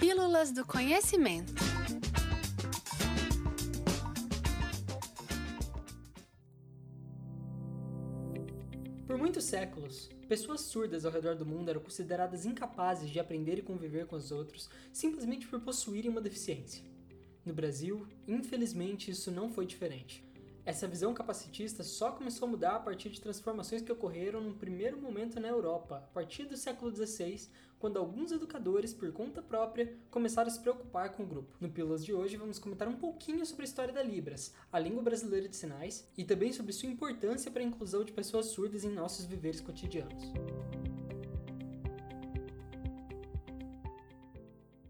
Pílulas do Conhecimento. Por muitos séculos, pessoas surdas ao redor do mundo eram consideradas incapazes de aprender e conviver com os outros simplesmente por possuírem uma deficiência. No Brasil, infelizmente, isso não foi diferente. Essa visão capacitista só começou a mudar a partir de transformações que ocorreram num primeiro momento na Europa, a partir do século XVI, quando alguns educadores, por conta própria, começaram a se preocupar com o grupo. No Pílulas de hoje, vamos comentar um pouquinho sobre a história da Libras, a língua brasileira de sinais, e também sobre sua importância para a inclusão de pessoas surdas em nossos viveres cotidianos.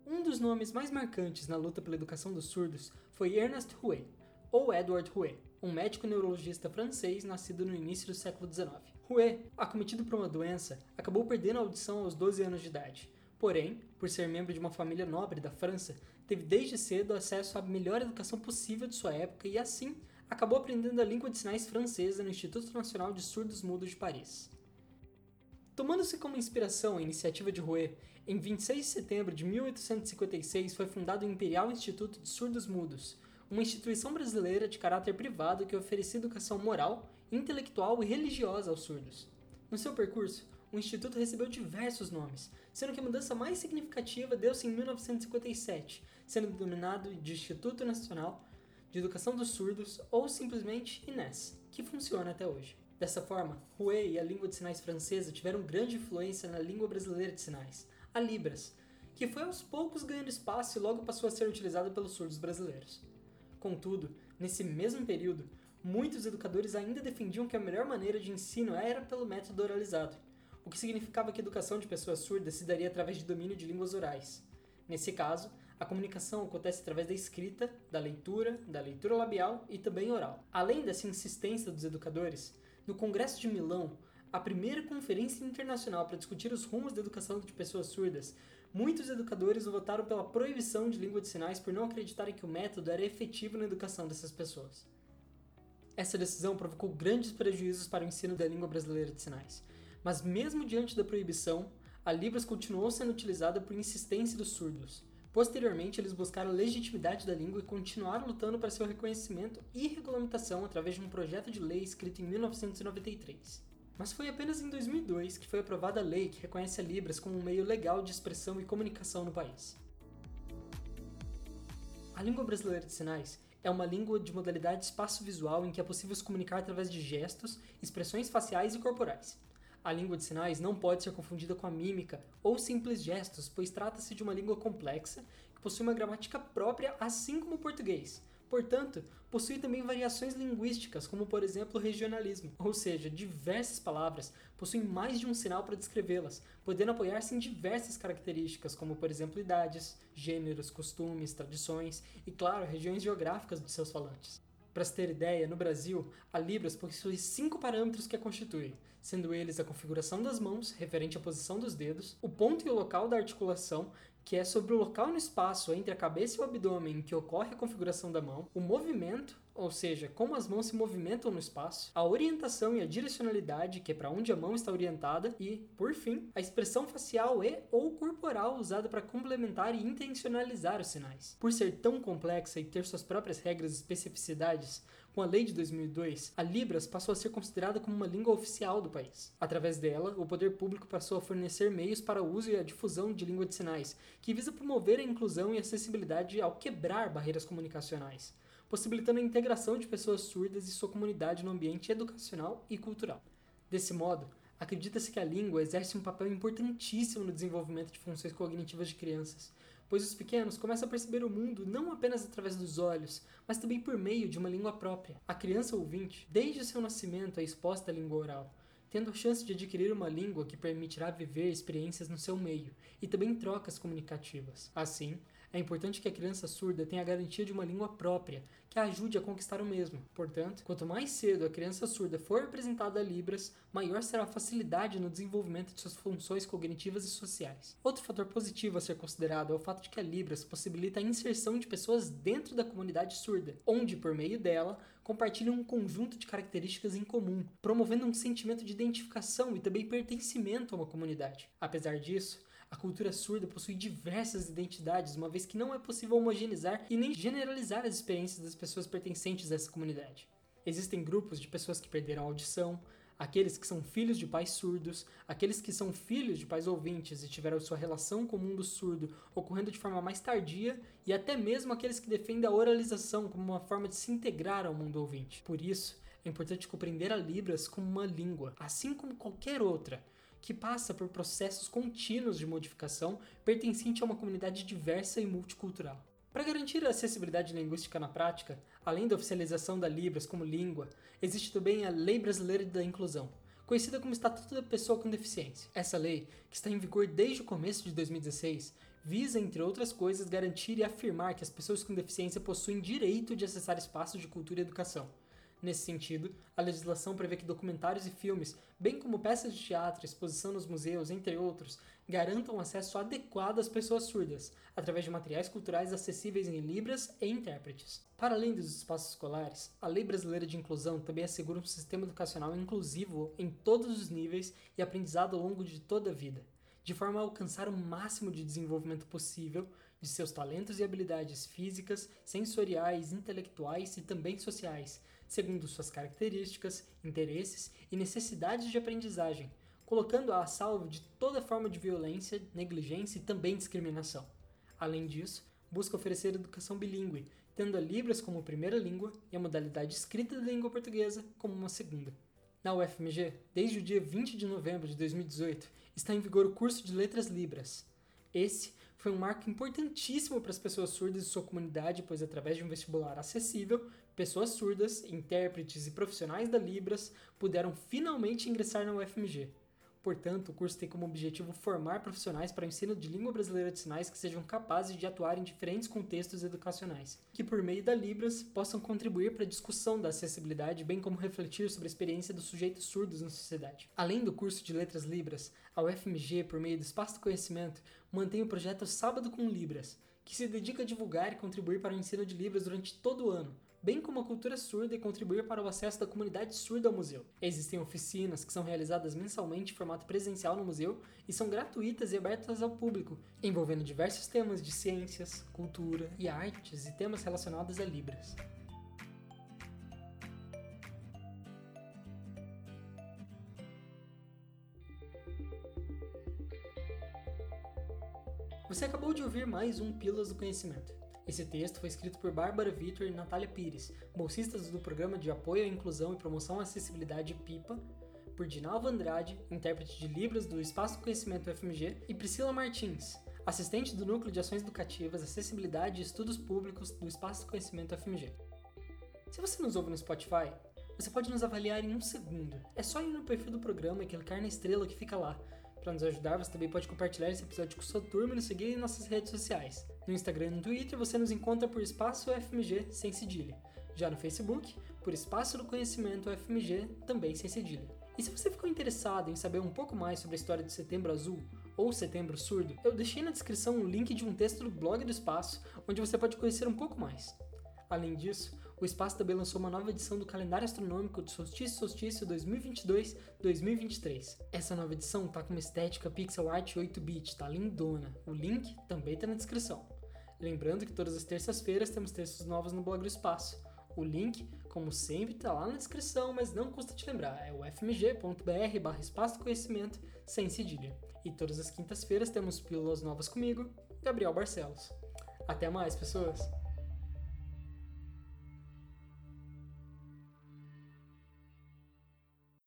Um dos nomes mais marcantes na luta pela educação dos surdos foi Ernest Rouet, ou Edward Rouet, um médico neurologista francês nascido no início do século XIX. Rouet, acometido por uma doença, acabou perdendo a audição aos 12 anos de idade. Porém, por ser membro de uma família nobre da França, teve desde cedo acesso à melhor educação possível de sua época e, assim, acabou aprendendo a língua de sinais francesa no Instituto Nacional de Surdos Mudos de Paris. Tomando-se como inspiração a iniciativa de Rouet, em 26 de setembro de 1856 foi fundado o Imperial Instituto de Surdos Mudos, uma instituição brasileira de caráter privado que oferecia educação moral, intelectual e religiosa aos surdos. No seu percurso, o instituto recebeu diversos nomes, sendo que a mudança mais significativa deu-se em 1957, sendo denominado de Instituto Nacional de Educação dos Surdos ou simplesmente INES, que funciona até hoje. Dessa forma, Rouet e a língua de sinais francesa tiveram grande influência na língua brasileira de sinais, a Libras, que foi aos poucos ganhando espaço e logo passou a ser utilizada pelos surdos brasileiros. Contudo, nesse mesmo período, muitos educadores ainda defendiam que a melhor maneira de ensino era pelo método oralizado, o que significava que a educação de pessoas surdas se daria através de domínio de línguas orais. Nesse caso, a comunicação acontece através da escrita, da leitura, da leitura labial e também oral. Além dessa insistência dos educadores, no Congresso de Milão, a primeira conferência internacional para discutir os rumos da educação de pessoas surdas, muitos educadores votaram pela proibição de língua de sinais por não acreditarem que o método era efetivo na educação dessas pessoas. Essa decisão provocou grandes prejuízos para o ensino da língua brasileira de sinais, mas mesmo diante da proibição, a Libras continuou sendo utilizada por insistência dos surdos. Posteriormente, eles buscaram a legitimidade da língua e continuaram lutando para seu reconhecimento e regulamentação através de um projeto de lei escrito em 1993. Mas foi apenas em 2002 que foi aprovada a lei que reconhece a Libras como um meio legal de expressão e comunicação no país. A língua brasileira de sinais é uma língua de modalidade espaço-visual em que é possível se comunicar através de gestos, expressões faciais e corporais. A língua de sinais não pode ser confundida com a mímica ou simples gestos, pois trata-se de uma língua complexa que possui uma gramática própria, assim como o português, Portanto, possui também variações linguísticas, como por exemplo o regionalismo, ou seja, diversas palavras possuem mais de um sinal para descrevê-las, podendo apoiar-se em diversas características, como por exemplo idades, gêneros, costumes, tradições e, claro, regiões geográficas de seus falantes. Para se ter ideia, no Brasil, a Libras possui cinco parâmetros que a constituem, sendo eles a configuração das mãos, referente à posição dos dedos, o ponto e o local da articulação, que é sobre o local no espaço entre a cabeça e o abdômen que ocorre a configuração da mão, o movimento, ou seja, como as mãos se movimentam no espaço, a orientação e a direcionalidade, que é para onde a mão está orientada, e, por fim, a expressão facial e ou corporal usada para complementar e intencionalizar os sinais. Por ser tão complexa e ter suas próprias regras e especificidades, com a lei de 2002, a Libras passou a ser considerada como uma língua oficial do país. Através dela, o poder público passou a fornecer meios para o uso e a difusão de língua de sinais, que visa promover a inclusão e acessibilidade ao quebrar barreiras comunicacionais, possibilitando a integração de pessoas surdas e sua comunidade no ambiente educacional e cultural. Desse modo, acredita-se que a língua exerce um papel importantíssimo no desenvolvimento de funções cognitivas de crianças, pois os pequenos começam a perceber o mundo não apenas através dos olhos, mas também por meio de uma língua própria. A criança ouvinte, desde seu nascimento, é exposta à língua oral, tendo a chance de adquirir uma língua que permitirá viver experiências no seu meio e também trocas comunicativas. Assim, é importante que a criança surda tenha a garantia de uma língua própria, que a ajude a conquistar o mesmo. Portanto, quanto mais cedo a criança surda for apresentada a Libras, maior será a facilidade no desenvolvimento de suas funções cognitivas e sociais. Outro fator positivo a ser considerado é o fato de que a Libras possibilita a inserção de pessoas dentro da comunidade surda, onde, por meio dela, compartilham um conjunto de características em comum, promovendo um sentimento de identificação e também pertencimento a uma comunidade. Apesar disso, A cultura surda possui diversas identidades, uma vez que não é possível homogeneizar e nem generalizar as experiências das pessoas pertencentes a essa comunidade. Existem grupos de pessoas que perderam a audição, aqueles que são filhos de pais surdos, aqueles que são filhos de pais ouvintes e tiveram sua relação com o mundo surdo ocorrendo de forma mais tardia, e até mesmo aqueles que defendem a oralização como uma forma de se integrar ao mundo ouvinte. Por isso, é importante compreender a Libras como uma língua, assim como qualquer outra, que passa por processos contínuos de modificação pertencente a uma comunidade diversa e multicultural. Para garantir a acessibilidade linguística na prática, além da oficialização da Libras como língua, existe também a Lei Brasileira da Inclusão, conhecida como Estatuto da Pessoa com Deficiência. Essa lei, que está em vigor desde o começo de 2016, visa, entre outras coisas, garantir e afirmar que as pessoas com deficiência possuem direito de acessar espaços de cultura e educação, Nesse sentido, a legislação prevê que documentários e filmes, bem como peças de teatro, exposição nos museus, entre outros, garantam acesso adequado às pessoas surdas, através de materiais culturais acessíveis em libras e intérpretes. Para além dos espaços escolares, a Lei Brasileira de Inclusão também assegura um sistema educacional inclusivo em todos os níveis e aprendizado ao longo de toda a vida, de forma a alcançar o máximo de desenvolvimento possível de seus talentos e habilidades físicas, sensoriais, intelectuais e também sociais, segundo suas características, interesses e necessidades de aprendizagem, colocando-a a salvo de toda forma de violência, negligência e também discriminação. Além disso, busca oferecer educação bilíngue, tendo a Libras como primeira língua e a modalidade escrita da língua portuguesa como uma segunda. Na UFMG, desde o dia 20 de novembro de 2018, está em vigor o curso de Letras Libras. Esse foi um marco importantíssimo para as pessoas surdas de sua comunidade, pois através de um vestibular acessível, pessoas surdas, intérpretes e profissionais da Libras puderam finalmente ingressar na UFMG. Portanto, o curso tem como objetivo formar profissionais para o ensino de língua brasileira de sinais que sejam capazes de atuar em diferentes contextos educacionais, que por meio da Libras possam contribuir para a discussão da acessibilidade, bem como refletir sobre a experiência dos sujeitos surdos na sociedade. Além do curso de Letras Libras, a UFMG, por meio do Espaço do Conhecimento, mantém o projeto Sábado com Libras, que se dedica a divulgar e contribuir para o ensino de Libras durante todo o ano, bem como a cultura surda e contribuir para o acesso da comunidade surda ao museu. Existem oficinas que são realizadas mensalmente em formato presencial no museu e são gratuitas e abertas ao público, envolvendo diversos temas de ciências, cultura e artes e temas relacionados a Libras. Você acabou de ouvir mais um Pílulas do Conhecimento. Esse texto foi escrito por Bárbara Vitor e Natália Pires, bolsistas do Programa de Apoio à Inclusão e Promoção à Acessibilidade PIPA, por Dinalva Andrade, intérprete de Libras do Espaço do Conhecimento FMG, e Priscila Martins, assistente do Núcleo de Ações Educativas, Acessibilidade e Estudos Públicos do Espaço do Conhecimento FMG. Se você nos ouve no Spotify, você pode nos avaliar em um segundo. É só ir no perfil do programa e clicar na estrela que fica lá. Para nos ajudar, você também pode compartilhar esse episódio com sua turma e nos seguir em nossas redes sociais. No Instagram e no Twitter você nos encontra por Espaço FMG sem cedilha. Já no Facebook, por Espaço do Conhecimento FMG, também sem cedilha. E se você ficou interessado em saber um pouco mais sobre a história do Setembro Azul ou Setembro Surdo, eu deixei na descrição um link de um texto do blog do Espaço, onde você pode conhecer um pouco mais. Além disso, o Espaço também lançou uma nova edição do calendário astronômico de Solstício Solstício 2022-2023. Essa nova edição tá com uma estética pixel art 8-bit, tá lindona. O link também tá na descrição. Lembrando que todas as terças-feiras temos textos novos no blog do Espaço. O link, como sempre, tá lá na descrição, mas não custa te lembrar, é o fmg.br espaço conhecimento sem cedilha. E todas as quintas-feiras temos pílulas novas comigo, Gabriel Barcelos. Até mais, pessoas!